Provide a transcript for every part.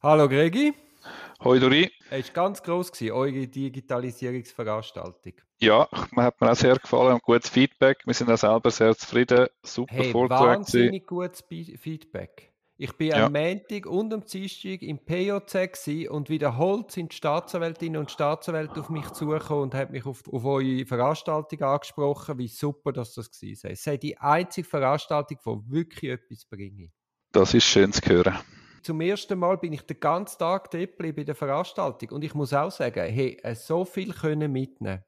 Hallo Gregi. Hoi Dori. Es war ganz gross, gewesen, eure Digitalisierungsveranstaltung. Ja, mir hat mir auch sehr gefallen und gutes Feedback. Wir sind auch selber sehr zufrieden. Super Hey, Vortrag. wahnsinnig gutes Feedback. Ich bin Ja. am Montag und am Dienstag im POC und wiederholt sind die Staatsanwältinnen und Staatsanwälte auf mich zugekommen und haben mich auf, auf eure Veranstaltung angesprochen, wie super dass das war. Es sei die einzige Veranstaltung, die wirklich etwas bringt. Das ist schön zu hören. Zum ersten Mal bin ich den ganzen Tag dort bei der Veranstaltung und ich muss auch sagen, hey, äh, so viel können mitnehmen.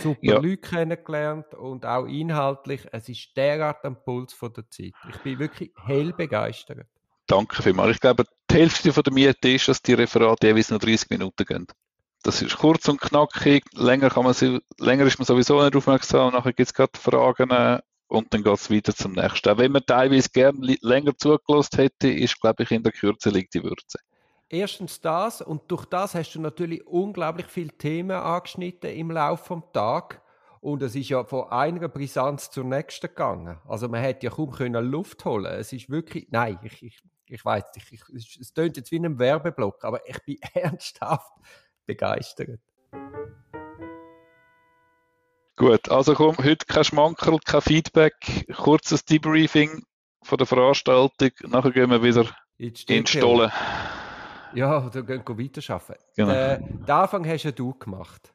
Super Ja. Leute kennengelernt und auch inhaltlich, es ist derart am Puls von der Zeit. Ich bin wirklich hell begeistert. Danke vielmals. Ich glaube, die Hälfte von der Miete ist, dass die Referate jeweils nur 30 Minuten gehen. Das ist kurz und knackig. Länger, kann man, länger ist man sowieso nicht aufmerksam. Nachher gibt es gerade Fragen äh, und dann geht es weiter zum nächsten. Auch wenn man teilweise gerne li- länger zugelassen hätte, ist, glaube ich, in der Kürze liegt die Würze. Erstens das und durch das hast du natürlich unglaublich viele Themen angeschnitten im Laufe vom Tag und es ist ja von einer Brisanz zur nächsten gegangen. Also man hätte ja kaum können Luft holen. Es ist wirklich, nein, ich, ich, ich weiß, ich, ich, es es tönt jetzt wie ein Werbeblock, aber ich bin ernsthaft begeistert. Gut, also komm, heute kein Schmankerl, kein Feedback, kurzes Debriefing von der Veranstaltung. Nachher gehen wir wieder in steht die hier- Stolle. Ja, oder gehen wir weiterarbeiten. Genau. Den, den Anfang hast ja du gemacht.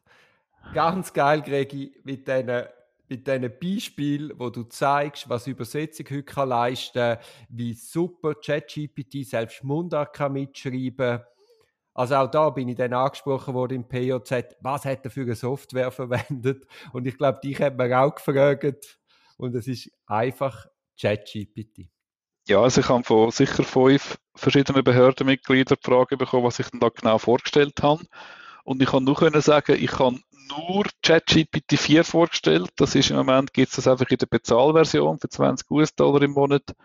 Ganz geil, Gregi, mit diesen mit diesen Beispielen, wo du zeigst, was Übersetzung heute kann leisten wie super ChatGPT selbst Mundart kann mitschreiben Also auch da bin ich dann angesprochen worden im POZ, was hat er für eine Software verwendet? Und ich glaube, dich hat man auch gefragt. Und es ist einfach ChatGPT. Ja, also ich habe von sicher fünf verschiedenen Behördenmitgliedern die bekommen, was ich denn da genau vorgestellt habe. Und ich kann nur können sagen, ich habe nur ChatGPT 4 vorgestellt. Das ist im Moment, gibt es das einfach in der Bezahlversion für 20 US-Dollar im Monat.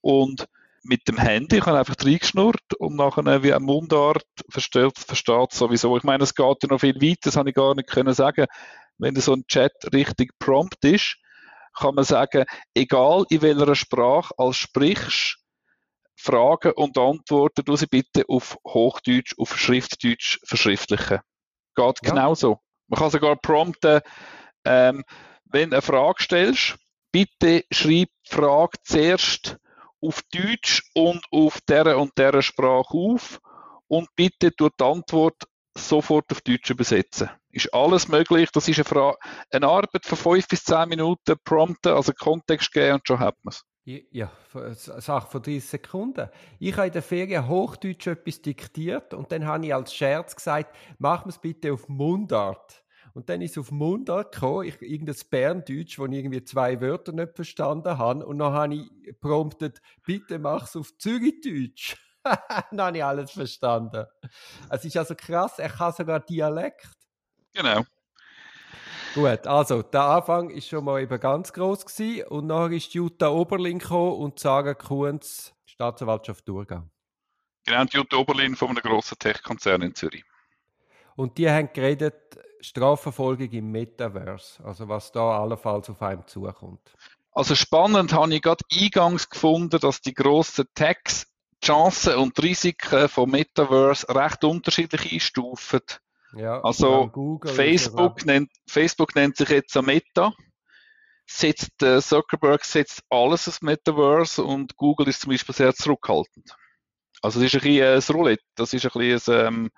Und mit dem Handy, ich habe einfach reingeschnurrt und nachher wie eine Mundart versteht es sowieso. Ich meine, es geht ja noch viel weiter, das habe ich gar nicht können sagen. Wenn so ein Chat richtig prompt ist, kann man sagen, egal in welcher Sprache als sprichst, Fragen und Antworten du sie bitte auf Hochdeutsch, auf Schriftdeutsch verschriftlichen. Geht Ja. genauso. Man kann sogar prompten, ähm, wenn du eine Frage stellst, bitte schreib die Frage zuerst auf Deutsch und auf der und der Sprache auf und bitte tu die Antwort sofort auf Deutsch übersetzen. Ist alles möglich. Das ist eine, Fra eine Arbeit von fünf bis zehn Minuten prompten, also Kontext geben und schon hat man es. Ja, eine Sache von 30 Sekunden. Ich habe in der Ferien Hochdeutsch etwas diktiert und dann habe ich als Scherz gesagt, mach es bitte auf Mundart. Und dann ist es auf Mundart gekommen, ich, irgendein Berndeutsch, wo ich irgendwie zwei Wörter nicht verstanden habe. Und dann habe ich promptet, bitte mach es auf Zürichdeutsch. dann habe ich alles verstanden. Es ist also krass, er kann sogar Dialekt. Genau. Gut, also der Anfang ist schon mal eben ganz groß gewesen und nachher ist Jutta Oberlin gekommen und Sarah Kunz, Staatsanwaltschaft Thurgau. Genau, Jutta Oberlin von einem grossen Tech-Konzern in Zürich. Und die haben geredet, Strafverfolgung im Metaverse, also was da allenfalls auf einem zukommt. Also spannend habe ich gerade eingangs gefunden, dass die grossen die Chancen und Risiken vom Metaverse recht unterschiedlich einstufen. Ja, Also, Facebook nennt, Facebook nennt sich jetzt ein Meta. Setzt, äh, Zuckerberg setzt alles aufs Metaverse und Google ist zum Beispiel sehr zurückhaltend. Also, es ist ein bisschen ein Roulette. Das ist ein bisschen ein, ähm,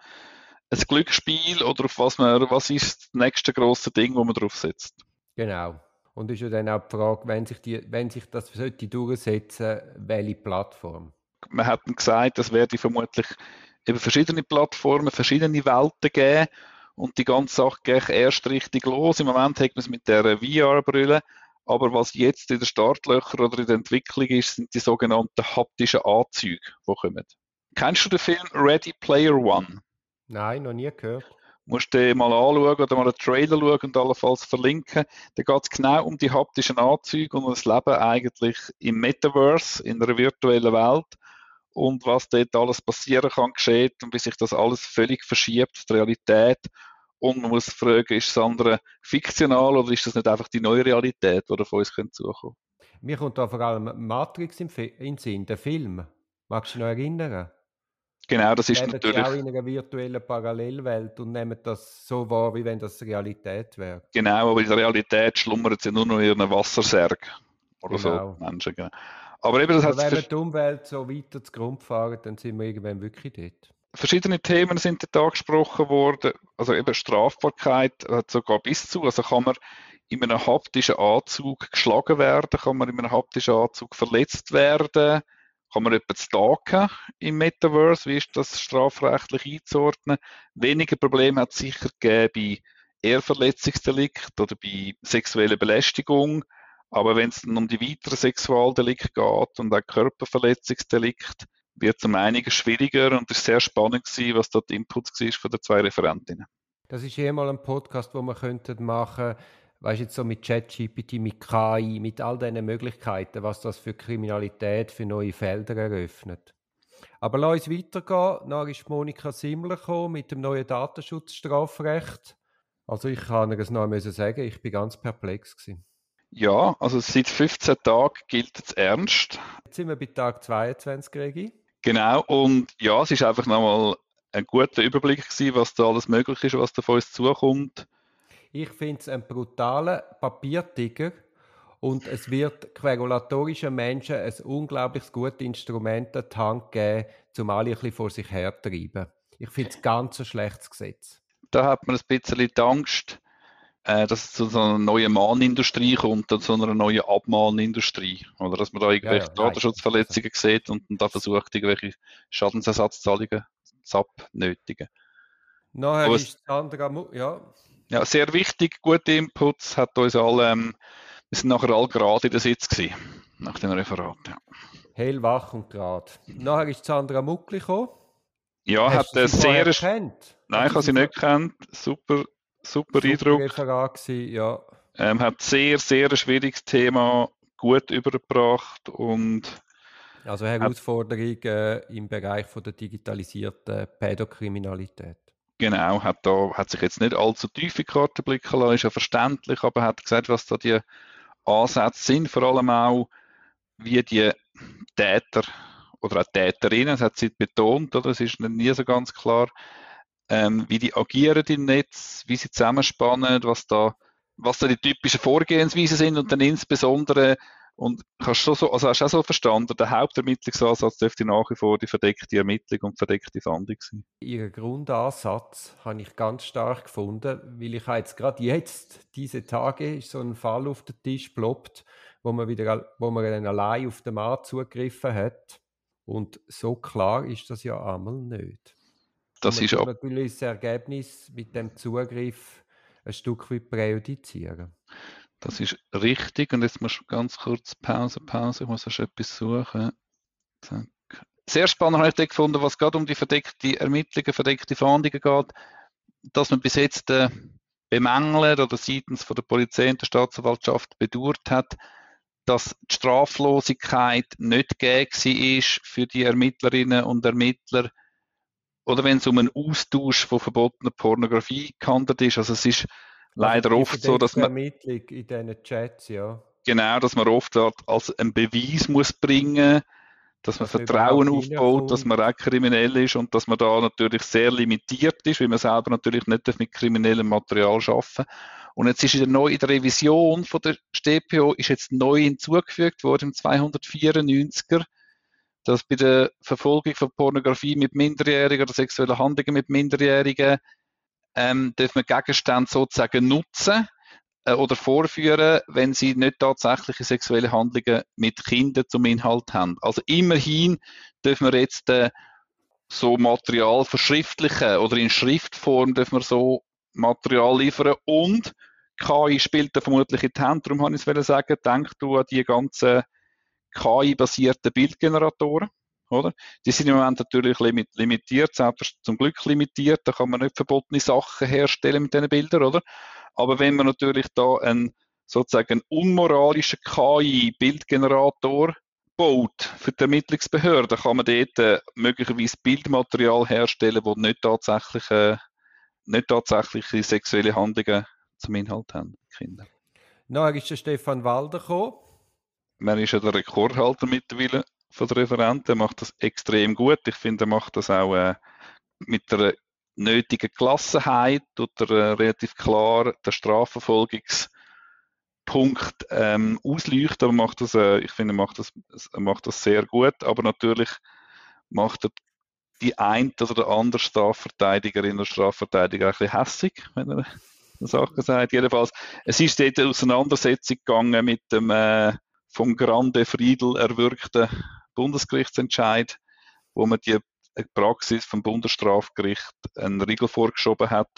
ein Glücksspiel oder auf was man, was ist das nächste grosse Ding, wo man drauf setzt. Genau. Und ist ja dann auch die Frage, wenn sich, die, wenn sich das sollte durchsetzen, welche Plattform? man hat gesagt, es werde vermutlich eben verschiedene Plattformen, verschiedene Welten geben und die ganze Sache geht erst richtig los. Im Moment hat man es mit der VR-Brille, aber was jetzt in den Startlöchern oder in der Entwicklung ist, sind die sogenannten haptischen Anzüge, die kommen. Kennst du den Film Ready Player One? Nein, noch nie gehört. musst du mal anschauen oder mal einen Trailer schauen und allenfalls verlinken. Da geht es genau um die haptischen Anzüge und um das Leben eigentlich im Metaverse, in einer virtuellen Welt und was dort alles passieren kann, geschieht und wie sich das alles völlig verschiebt, die Realität. Und man muss fragen, ist das andere fiktional oder ist das nicht einfach die neue Realität, die auf uns zukommen Mir kommt da vor allem Matrix im in den Film. Magst du dich noch erinnern? Genau, das ist natürlich. Auch in einer virtuellen Parallelwelt und nehmen das so wahr, wie wenn das Realität wäre. Genau, aber in der Realität schlummern sie nur noch in ihren Wassersärg. Oder Genau. so, Menschen. Genau. Aber eben, das Aber wenn wir die Umwelt so weiter zu Grund fahren, dann sind wir irgendwann wirklich dort. verschiedene Themen sind dort angesprochen worden. Also eben Strafbarkeit hat sogar bis zu. Also kann man in einem haptischen Anzug geschlagen werden, kann man in einem haptischen Anzug verletzt werden, kann man jemanden stalken im Metaverse, wie ist das strafrechtlich einzuordnen? Weniger Probleme hat es sicher gegeben bei Ehrverletzungsdelikt oder bei sexueller Belästigung. Aber wenn es dann um die weiteren Sexualdelikte geht und auch Körperverletzungsdelikt, wird es um einiges schwieriger und es ist sehr spannend gewesen, was dort Inputs war von den zwei Referentinnen. Das ist eh mal ein Podcast, wo wir könnten machen, weißt jetzt so mit ChatGPT, mit KI, mit all diesen Möglichkeiten, was das für Kriminalität, für neue Felder eröffnet. Aber lass uns weitergehen. Dann ist Monika Simmler gekommen mit dem neuen Datenschutzstrafrecht. Also ich kann es noch einmal sagen, ich bin ganz perplex gewesen. Ja, also seit 15 Tagen gilt es ernst. Jetzt sind wir bei Tag 22, Regi. Genau, und ja, es ist einfach nochmal ein guter Überblick gewesen, was da alles möglich ist, was da von uns zukommt. Ich finde es ein brutaler Papiertiger und es wird regulatorischen Menschen ein unglaublich gutes Instrument an die Hand geben, um alle ein bisschen vor sich herzutreiben. Ich finde es ganz ein schlechtes Gesetz. Da hat man ein bisschen die Angst, äh, dass es zu so einer neuen Mahnindustrie kommt und zu einer neuen Abmahnindustrie. Oder dass man da irgendwelche ja, nein. Datenschutzverletzungen sieht und dann da versucht, irgendwelche Schadensersatzzahlungen zu abnötigen. Nachher Aber ist Sandra, ja, Ja, sehr wichtig, gute Inputs, hat uns alle, ähm, wir sind nachher alle gerade in der Sitz gewesen, nach dem Referat. Ja, hellwach und gerade. Nachher ist Sandra Muckli gekommen. ja hat Hast du einen sie sehr, gekannt? nein, ich habe sie nicht gekannt, super, super Super Eindruck, Referat gewesen, ja. ähm, hat sehr, sehr ein schwieriges Thema gut übergebracht und Also Herausforderungen äh, im Bereich von der digitalisierten Pädokriminalität. Genau, hat da, hat sich jetzt nicht allzu tief in die Karte blicken lassen, ist ja verständlich, aber hat gesagt, was da die Ansätze sind, vor allem auch, wie die Täter oder auch Täterinnen, das hat sie betont, oder? Es ist nie so ganz klar, ähm, wie die agieren im Netz, wie sie zusammenspannen, was da, was da die typischen Vorgehensweisen sind und dann insbesondere und kannst du so, also hast du auch so verstanden, der Hauptermittlungsansatz dürfte nach wie vor die verdeckte Ermittlung und verdeckte Fahndung sein. Ihren Grundansatz habe ich ganz stark gefunden, weil ich habe jetzt gerade jetzt, diese Tage, ist so ein Fall auf den Tisch ploppt, wo man wieder, wo man dann allein auf den Mann zugegriffen hat. Und so klar ist das ja einmal nicht. Das ist ab, natürlich das Ergebnis mit dem Zugriff ein Stück weit präjudizieren. Das ist richtig. Und jetzt musst du ganz kurz Pause, Pause. Ich muss erst etwas suchen. Zack. Sehr spannend habe ich dort gefunden, was gerade um die verdeckte Ermittlungen, verdeckte Fahndungen geht, dass man bis jetzt äh, bemängelt oder seitens von der Polizei und der Staatsanwaltschaft bedauert hat, dass die Straflosigkeit nicht gegeben war für die Ermittlerinnen und Ermittler oder wenn es um einen Austausch von verbotener Pornografie gehandelt ist. Also es ist leider Also oft so, dass man Ermittlung in diesen Chats, ja. genau, dass man oft als einen Beweis muss bringen, dass man Dass man Vertrauen aufbaut, dass man auch kriminell ist und dass man da natürlich sehr limitiert ist, weil man selber natürlich nicht mit kriminellem Material arbeiten Und jetzt ist in der, neu, in der Revision von der StPO ist jetzt neu hinzugefügt worden im 294er, dass bei der Verfolgung von Pornografie mit Minderjährigen oder sexuellen Handlungen mit Minderjährigen ähm, darf man Gegenstände sozusagen nutzen äh, oder vorführen, wenn sie nicht tatsächliche sexuelle Handlungen mit Kindern zum Inhalt haben. Also immerhin dürfen wir jetzt äh, so Material verschriftlichen oder in Schriftform dürfen wir so Material liefern und KI spielt da vermutlich in die Hand. Darum habe ich es sagen, denk du an die ganzen KI-basierten Bildgeneratoren. Oder? Die sind im Moment natürlich limit- limitiert, selbst zum Glück limitiert, da kann man nicht verbotene Sachen herstellen mit diesen Bildern, oder? Aber wenn man natürlich da einen sozusagen unmoralischen KI-Bildgenerator baut für die Ermittlungsbehörden, kann man dort äh, möglicherweise Bildmaterial herstellen, wo nicht tatsächlich, äh, nicht tatsächliche sexuelle Handlungen zum Inhalt haben. Kinder. Nachher ist der Stefan Walder gekommen. Man ist ja der Rekordhalter mittlerweile von der Referenten, macht das extrem gut. Ich finde, er macht das auch äh, mit der nötigen Gelassenheit oder äh, relativ klar der Strafverfolgungspunkt ähm, ausleuchten. Aber macht das, äh, ich finde, er macht das, macht das sehr gut. Aber natürlich macht er die eine oder der andere Strafverteidigerin oder Strafverteidiger ein bisschen hässig, wenn er Sachen sagt. Jedenfalls, es ist dort eine Auseinandersetzung gegangen mit dem äh, vom Grande Friedel erwirkten Bundesgerichtsentscheid, wo man die Praxis vom Bundesstrafgericht einen Riegel vorgeschoben hat,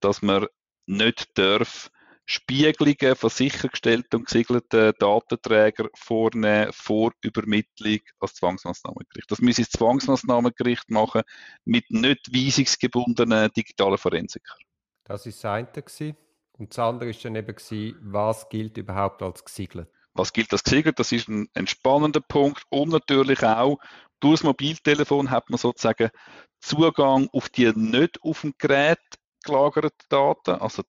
dass man nicht darf Spiegelungen von sichergestellten und gesiegelten Datenträgern vornehmen vor Übermittlung als Zwangsmaßnahmengericht. Das müsse das Zwangsmaßnahmengericht machen mit nicht weisungsgebundenen digitalen Forensikern. Das ist das eine. Und das andere ist dann eben, was gilt überhaupt als gesiegelt? Was gilt als gesiegelt? Das ist ein, ein spannender Punkt. Und natürlich auch, durch das Mobiltelefon hat man sozusagen Zugang auf die nicht auf dem Gerät gelagerten Daten. Also,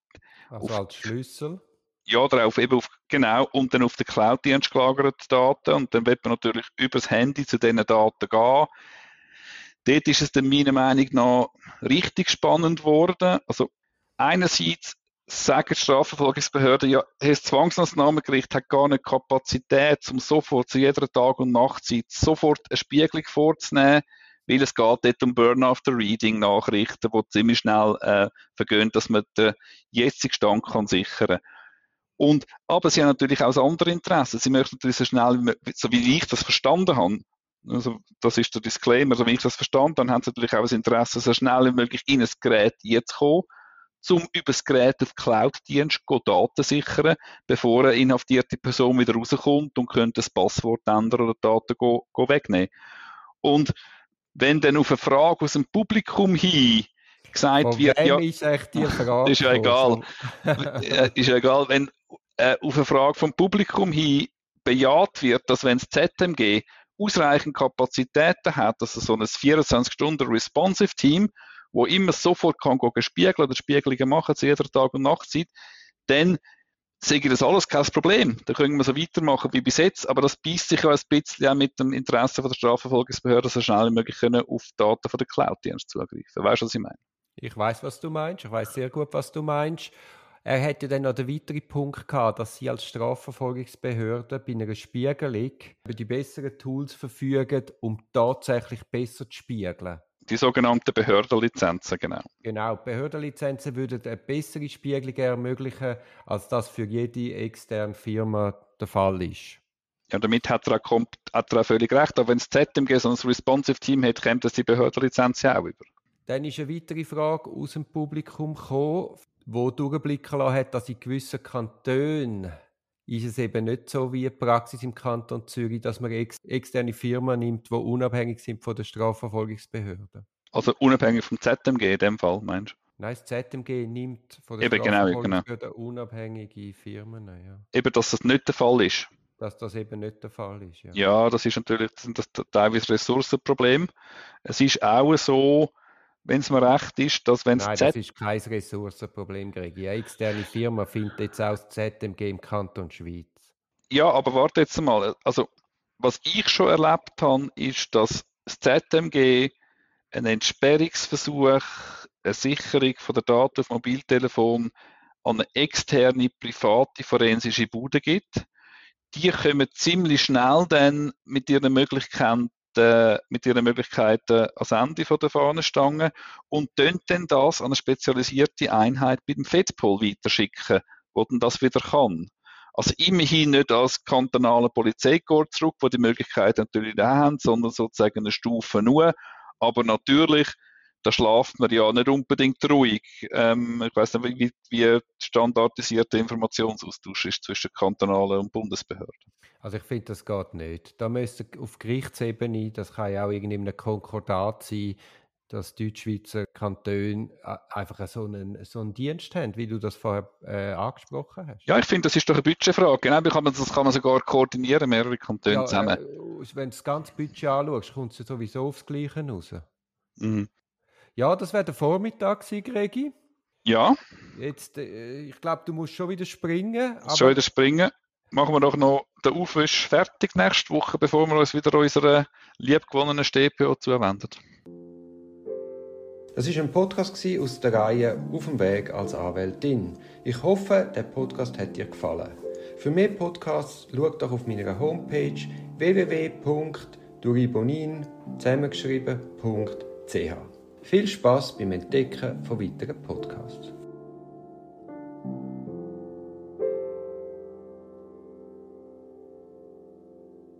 also als Schlüssel. Ja, darauf eben auf, genau, und dann auf den Cloud-Dienst gelagerte Daten. Und dann wird man natürlich übers Handy zu diesen Daten gehen. Dort ist es dann meiner Meinung nach richtig spannend geworden. Also einerseits sagen Strafverfolgungsbehörden, ja, das Zwangsmaßnahmengericht hat gar nicht Kapazität, um sofort zu jeder Tag- und Nachtzeit sofort eine Spiegelung vorzunehmen, weil es geht dort um Burn-After-Reading-Nachrichten, die ziemlich schnell äh, vergehen, dass man den jetzigen Stand kann sichern und, aber sie haben natürlich auch andere Interesse. Sie möchten natürlich so schnell, so wie ich das verstanden habe, also das ist der Disclaimer, so wie ich das verstanden habe, haben sie natürlich auch das Interesse, so schnell wie möglich in ein Gerät jetzt kommen um über das Gerät auf Cloud-Dienst Daten sichern, bevor eine inhaftierte Person wieder rauskommt und könnte das Passwort ändern oder Daten go, go wegnehmen. Und wenn dann auf eine Frage aus dem Publikum hin gesagt Von wird, ja, ist echt die Frage? ist ja egal. ist ja egal, wenn äh, auf eine Frage vom Publikum hin bejaht wird, dass wenn das ZMG ausreichend Kapazitäten hat, dass es so ein 24-Stunden-Responsive-Team wo immer sofort kann gehen spiegeln oder Spiegelungen machen zu jeder Tag- und Nachtzeit, dann ich das alles kein Problem. Da können wir so weitermachen wie bis jetzt, aber das beißt sich ja ein bisschen auch mit dem Interesse von der Strafverfolgungsbehörde, so schnell wie möglich können auf Daten von der Cloud-Dienst zugreifen. Weißt du, was ich meine? Ich weiß, was du meinst. Ich weiß sehr gut, was du meinst. Er hätte dann noch den weiteren Punkt gehabt, dass Sie als Strafverfolgungsbehörde bei einer Spiegelung über die besseren Tools verfügen, um tatsächlich besser zu spiegeln. Die sogenannten Behördenlizenzen, genau. Genau, Behördenlizenzen würden eine bessere Spiegelung ermöglichen, als das für jede externe Firma der Fall ist. Ja, damit hat er auch, hat er auch völlig recht. Aber wenn das ZMG so ein Responsive Team hat, kommt das die Behördenlizenz ja auch über. Dann ist eine weitere Frage aus dem Publikum gekommen, wo durchblicken lassen hat, dass in gewissen Kantonen ist es eben nicht so wie die Praxis im Kanton Zürich, dass man ex externe Firmen nimmt, die unabhängig sind von der Strafverfolgungsbehörde. Also unabhängig vom ZMG in dem Fall, meinst du? Nein, das ZMG nimmt von der Eben, Strafverfolgungsbehörde genau, genau. unabhängige Firmen. Ja. Eben, dass das nicht der Fall ist. Dass das eben nicht der Fall ist. Ja, ja das ist natürlich das, das teilweise Ressourcenproblem. Es ist auch so, wenn es mir recht ist, dass wenn es Nein, das ist kein Ressourcenproblem, Greg. Eine externe Firma findet jetzt auch das ZMG im Kanton Schweiz. Ja, aber warte jetzt mal. Also, was ich schon erlebt habe, ist, dass das ZMG einen Entsperrungsversuch, eine Sicherung von der Daten auf Mobiltelefon an eine externe, private forensische Bude gibt. Die kommen ziemlich schnell dann mit ihren Möglichkeiten äh, mit ihren Möglichkeiten ans Ende von der Fahnenstange und dann das an eine spezialisierte Einheit bei dem FEDPOL weiterschicken, wo dann das wieder kann. Also immerhin nicht als kantonale Polizeikorps zurück, wo die Möglichkeit natürlich da haben, sondern sozusagen eine Stufe nur. Aber natürlich, da schlaft man ja nicht unbedingt ruhig. Ähm, ich weiß nicht, wie, wie standardisierter Informationsaustausch ist zwischen kantonalen und Bundesbehörden. Also ich finde, das geht nicht. Da müsste auf Gerichtsebene, das kann ja auch irgendwie in einem Konkordat sein, dass Deutschschweizer Kantone äh, einfach so einen, so einen Dienst haben, wie du das vorher äh, angesprochen hast. Ja, ich finde, das ist doch eine Budgetfrage. Genau, kann man, das kann man sogar koordinieren, mehrere Kantone ja, zusammen. Äh, wenn du das ganze Budget anschaust, kommt es ja sowieso aufs Gleiche raus. Mhm. Ja, das wäre der Vormittag gewesen, Gregi. Ja. Jetzt, äh, ich glaube, du musst schon wieder springen. schon wieder springen. Machen wir doch noch den Aufwisch fertig nächste Woche, bevor wir uns wieder unserer liebgewonnenen StPO zuwenden. Das ist ein Podcast aus der Reihe Auf dem Weg als Anwältin. Ich hoffe, der Podcast hat dir gefallen. Für mehr Podcasts schau doch auf meiner Homepage www.duribonin zusammengeschrieben.ch. Viel Spaß beim Entdecken von weiteren Podcasts.